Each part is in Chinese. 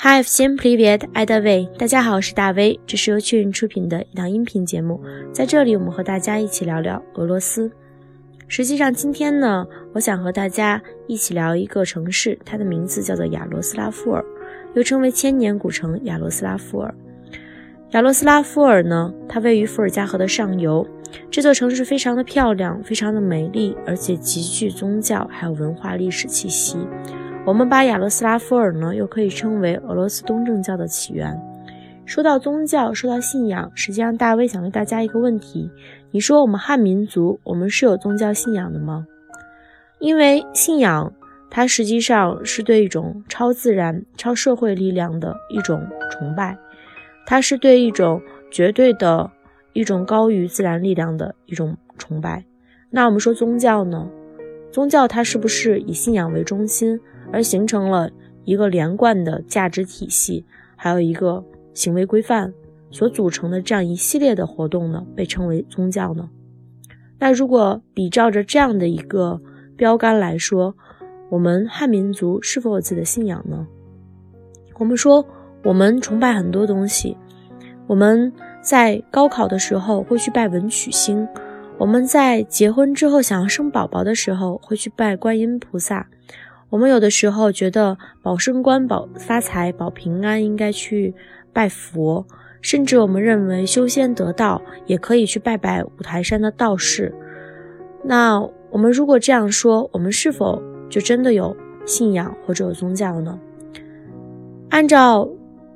Hi, всем привет, I d a v 大家好，我是大威，这是由趣云出品的一档音频节目。在这里，我们和大家一起聊聊俄罗斯。实际上，今天呢，我想和大家一起聊一个城市，它的名字叫做亚罗斯拉夫尔，又称为千年古城亚罗斯拉夫尔。亚罗斯拉夫尔呢，它位于伏尔加河的上游。这座城市非常的漂亮，非常的美丽，而且极具宗教还有文化历史气息。 我们把亚罗斯拉夫尔呢，又可以称为俄罗斯东正教的起源。说到宗教，说到信仰，实际上大卫想问大家一个问题：你说我们汉民族，我们是有宗教信仰的吗？因为信仰，它实际上是对一种超自然、超社会力量的一种崇拜，它是对一种绝对的、一种高于自然力量的一种崇拜。那我们说宗教呢？宗教它是不是以信仰为中心？而形成了一个连贯的价值体系，还有一个行为规范所组成的这样一系列的活动呢，被称为宗教呢。那如果比照着这样的一个标杆来说，我们汉民族是否有自己的信仰呢？我们说我们崇拜很多东西，我们在高考的时候会去拜文曲星，我们在结婚之后想要生宝宝的时候会去拜观音菩萨。我们有的时候觉得保升官、保发财、保平安，应该去拜佛；甚至我们认为修仙得道也可以去拜拜五台山的道士。那我们如果这样说，我们是否就真的有信仰或者有宗教呢？按照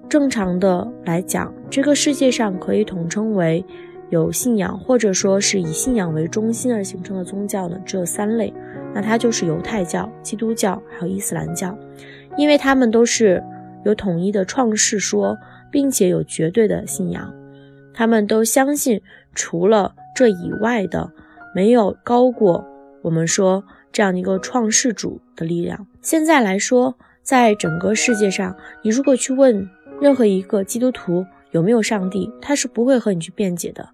正常的来讲，这个世界上可以统称为有信仰或者说是以信仰为中心而形成的宗教呢，只有三类。那它就是犹太教、基督教还有伊斯兰教，因为他们都是有统一的创世说，并且有绝对的信仰，他们都相信除了这以外的，没有高过我们说这样的一个创世主的力量。现在来说，在整个世界上，你如果去问任何一个基督徒有没有上帝，他是不会和你去辩解的，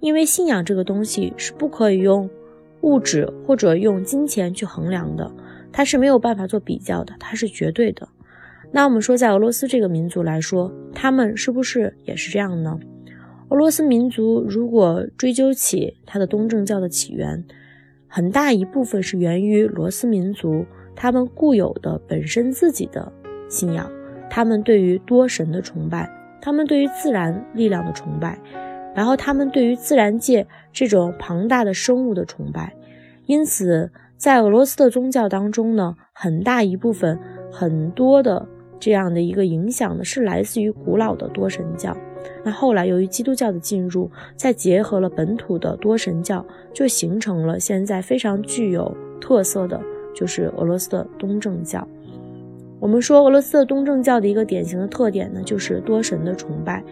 因为信仰这个东西是不可以用。物质或者用金钱去衡量的，它是没有办法做比较的，它是绝对的。那我们说，在俄罗斯这个民族来说，他们是不是也是这样呢？俄罗斯民族如果追究起它的东正教的起源，很大一部分是源于罗斯民族他们固有的本身自己的信仰，他们对于多神的崇拜，他们对于自然力量的崇拜。然后他们对于自然界这种庞大的生物的崇拜，因此在俄罗斯的宗教当中呢，很大一部分很多的这样的一个影响呢，是来自于古老的多神教。那后来由于基督教的进入，再结合了本土的多神教，就形成了现在非常具有特色的，就是俄罗斯的东正教。我们说俄罗斯的东正教的一个典型的特点呢，就是多神的崇拜。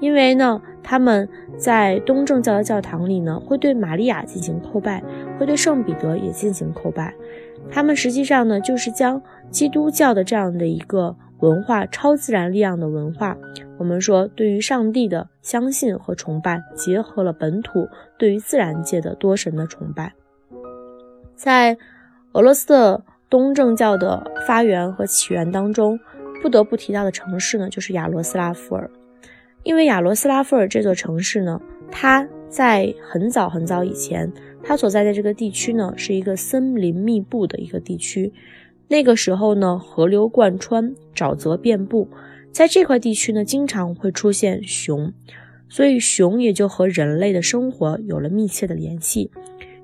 因为呢，他们在东正教的教堂里呢，会对玛利亚进行叩拜，会对圣彼得也进行叩拜。他们实际上呢，就是将基督教的这样的一个文化、超自然力量的文化，我们说对于上帝的相信和崇拜，结合了本土对于自然界的多神的崇拜。在俄罗斯的东正教的发源和起源当中，不得不提到的城市呢，就是亚罗斯拉夫尔。因为亚罗斯拉夫尔这座城市呢，它在很早很早以前，它所在的这个地区呢，是一个森林密布的一个地区。那个时候呢，河流贯穿，沼泽遍布，在这块地区呢，经常会出现熊，所以熊也就和人类的生活有了密切的联系。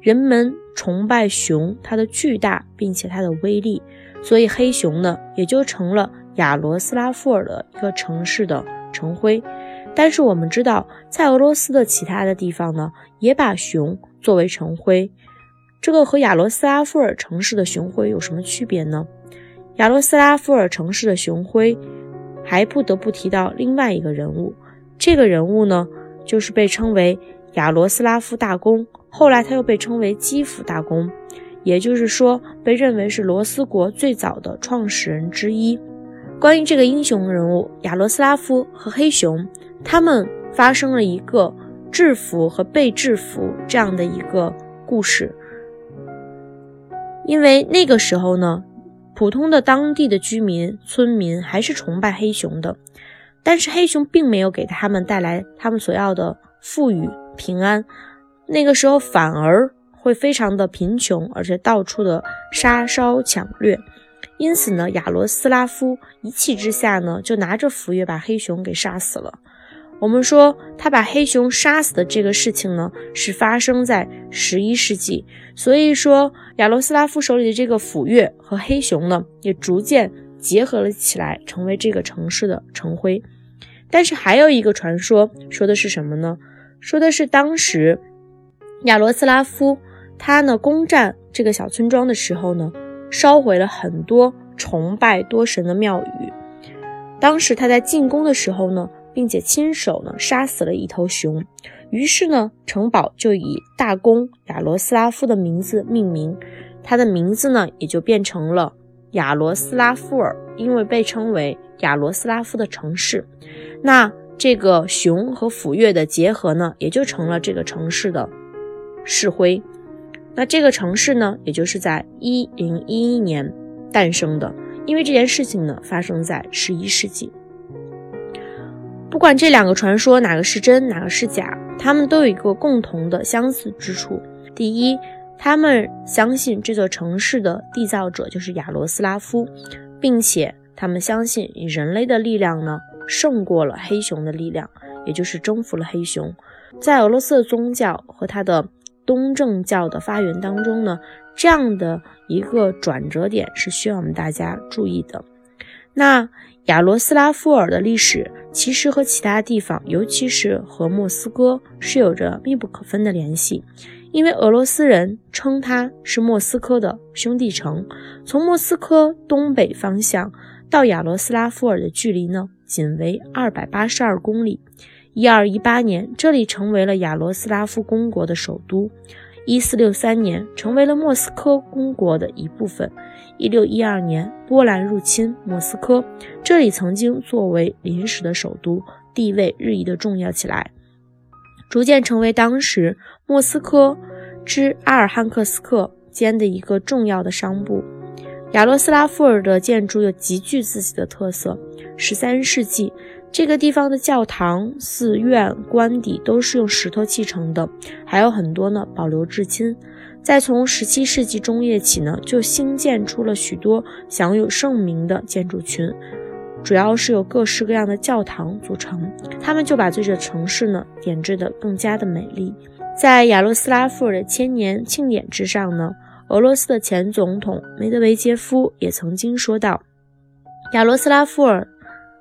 人们崇拜熊，它的巨大，并且它的威力，所以黑熊呢，也就成了亚罗斯拉夫尔的一个城市的城徽。但是我们知道，在俄罗斯的其他的地方呢，也把熊作为城徽。这个和亚罗斯拉夫尔城市的熊徽有什么区别呢？亚罗斯拉夫尔城市的熊徽还不得不提到另外一个人物，这个人物呢，就是被称为亚罗斯拉夫大公，后来他又被称为基辅大公，也就是说，被认为是罗斯国最早的创始人之一。关于这个英雄人物亚罗斯拉夫和黑熊。他们发生了一个制服和被制服这样的一个故事，因为那个时候呢，普通的当地的居民、村民还是崇拜黑熊的。但是黑熊并没有给他们带来他们所要的富裕平安，那个时候反而会非常的贫穷，而且到处的杀烧抢掠。因此呢，亚罗斯拉夫一气之下呢，就拿着斧钺把黑熊给杀死了。我们说他把黑熊杀死的这个事情呢，是发生在十一世纪。所以说，亚罗斯拉夫手里的这个斧钺和黑熊呢，也逐渐结合了起来，成为这个城市的城徽。但是还有一个传说，说的是什么呢？说的是当时亚罗斯拉夫他呢攻占这个小村庄的时候呢，烧毁了很多崇拜多神的庙宇。当时他在进攻的时候呢，并且亲手呢杀死了一头熊，于是呢城堡就以大公亚罗斯拉夫的名字命名，他的名字呢也就变成了亚罗斯拉夫尔，因为被称为亚罗斯拉夫的城市。那这个熊和斧钺的结合呢，也就成了这个城市的市徽。那这个城市呢，也就是在一零一一年诞生的。因为这件事情呢，发生在十一世纪。不管这两个传说哪个是真，哪个是假，他们都有一个共同的相似之处。第一，他们相信这座城市的缔造者就是亚罗斯拉夫，并且他们相信以人类的力量呢。胜过了黑熊的力量，也就是征服了黑熊。在俄罗斯的宗教和它的东正教的发源当中呢，这样的一个转折点是需要我们大家注意的。那亚罗斯拉夫尔的历史其实和其他地方，尤其是和莫斯科是有着密不可分的联系，因为俄罗斯人称它是莫斯科的兄弟城。从莫斯科东北方向到亚罗斯拉夫尔的距离呢？仅为二百八十二公里。一二一八年，这里成为了亚罗斯拉夫公国的首都。一四六三年，成为了莫斯科公国的一部分。一六一二年，波兰入侵莫斯科，这里曾经作为临时的首都，地位日益的重要起来，逐渐成为当时莫斯科之阿尔汉克斯克间的一个重要的商埠。亚罗斯拉夫尔的建筑又极具自己的特色。十三世纪，这个地方的教堂、寺院、官邸都是用石头砌成的，还有很多呢保留至今。再从十七世纪中叶起呢，就兴建出了许多享有盛名的建筑群，主要是由各式各样的教堂组成。他们就把这座城市呢点缀得更加的美丽。在亚罗斯拉夫尔的千年庆典之上呢。俄罗斯的前总统梅德韦杰夫也曾经说道，亚罗斯拉夫尔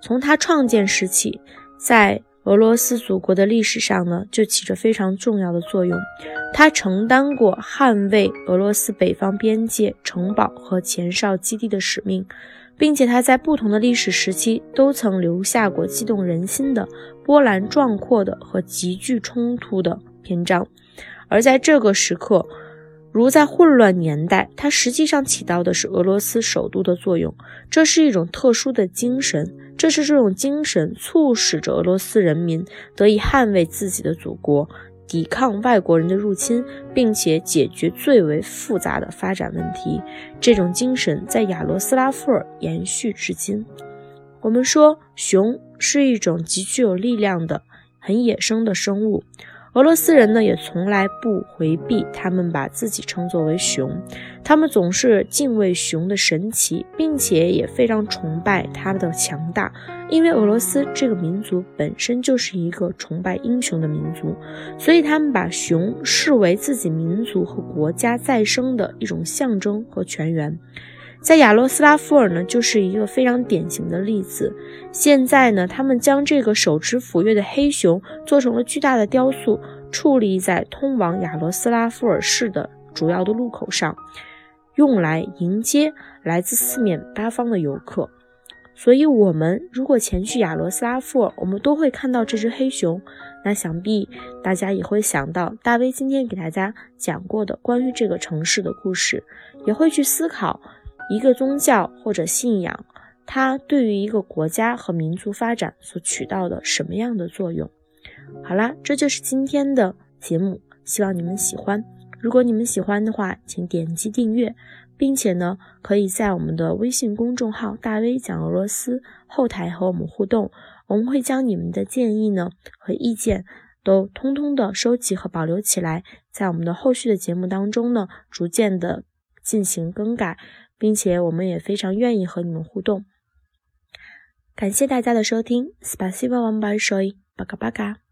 从他创建时起，在俄罗斯祖国的历史上呢，就起着非常重要的作用。他承担过捍卫俄罗斯北方边界城堡和前哨基地的使命，并且他在不同的历史时期都曾留下过激动人心的波澜壮阔的和极具冲突的篇章。而在这个时刻，如在混乱年代，它实际上起到的是俄罗斯首都的作用。这是一种特殊的精神，这是这种精神促使着俄罗斯人民得以捍卫自己的祖国，抵抗外国人的入侵，并且解决最为复杂的发展问题。这种精神在亚罗斯拉夫尔延续至今。我们说，熊是一种极具有力量的、很野生的生物。俄罗斯人呢，也从来不回避他们把自己称作为熊，他们总是敬畏熊的神奇，并且也非常崇拜它的强大，因为俄罗斯这个民族本身就是一个崇拜英雄的民族，所以他们把熊视为自己民族和国家再生的一种象征和泉源。在亚罗斯拉夫尔呢，就是一个非常典型的例子。现在呢，他们将这个手持斧钺的黑熊做成了巨大的雕塑，矗立在通往亚罗斯拉夫尔市的主要的路口上，用来迎接来自四面八方的游客。所以，我们如果前去亚罗斯拉夫尔，我们都会看到这只黑熊。那想必大家也会想到大威今天给大家讲过的关于这个城市的故事，也会去思考。一个宗教或者信仰，它对于一个国家和民族发展所起到的什么样的作用？好啦，这就是今天的节目，希望你们喜欢。如果你们喜欢的话，请点击订阅，并且呢，可以在我们的微信公众号“大 V 讲俄罗斯”后台和我们互动。我们会将你们的建议呢和意见都通通的收集和保留起来，在我们的后续的节目当中呢，逐渐的进行更改，并且我们也非常愿意和你们互动。感谢大家的收听，Spasibo вам большое，巴嘎巴嘎。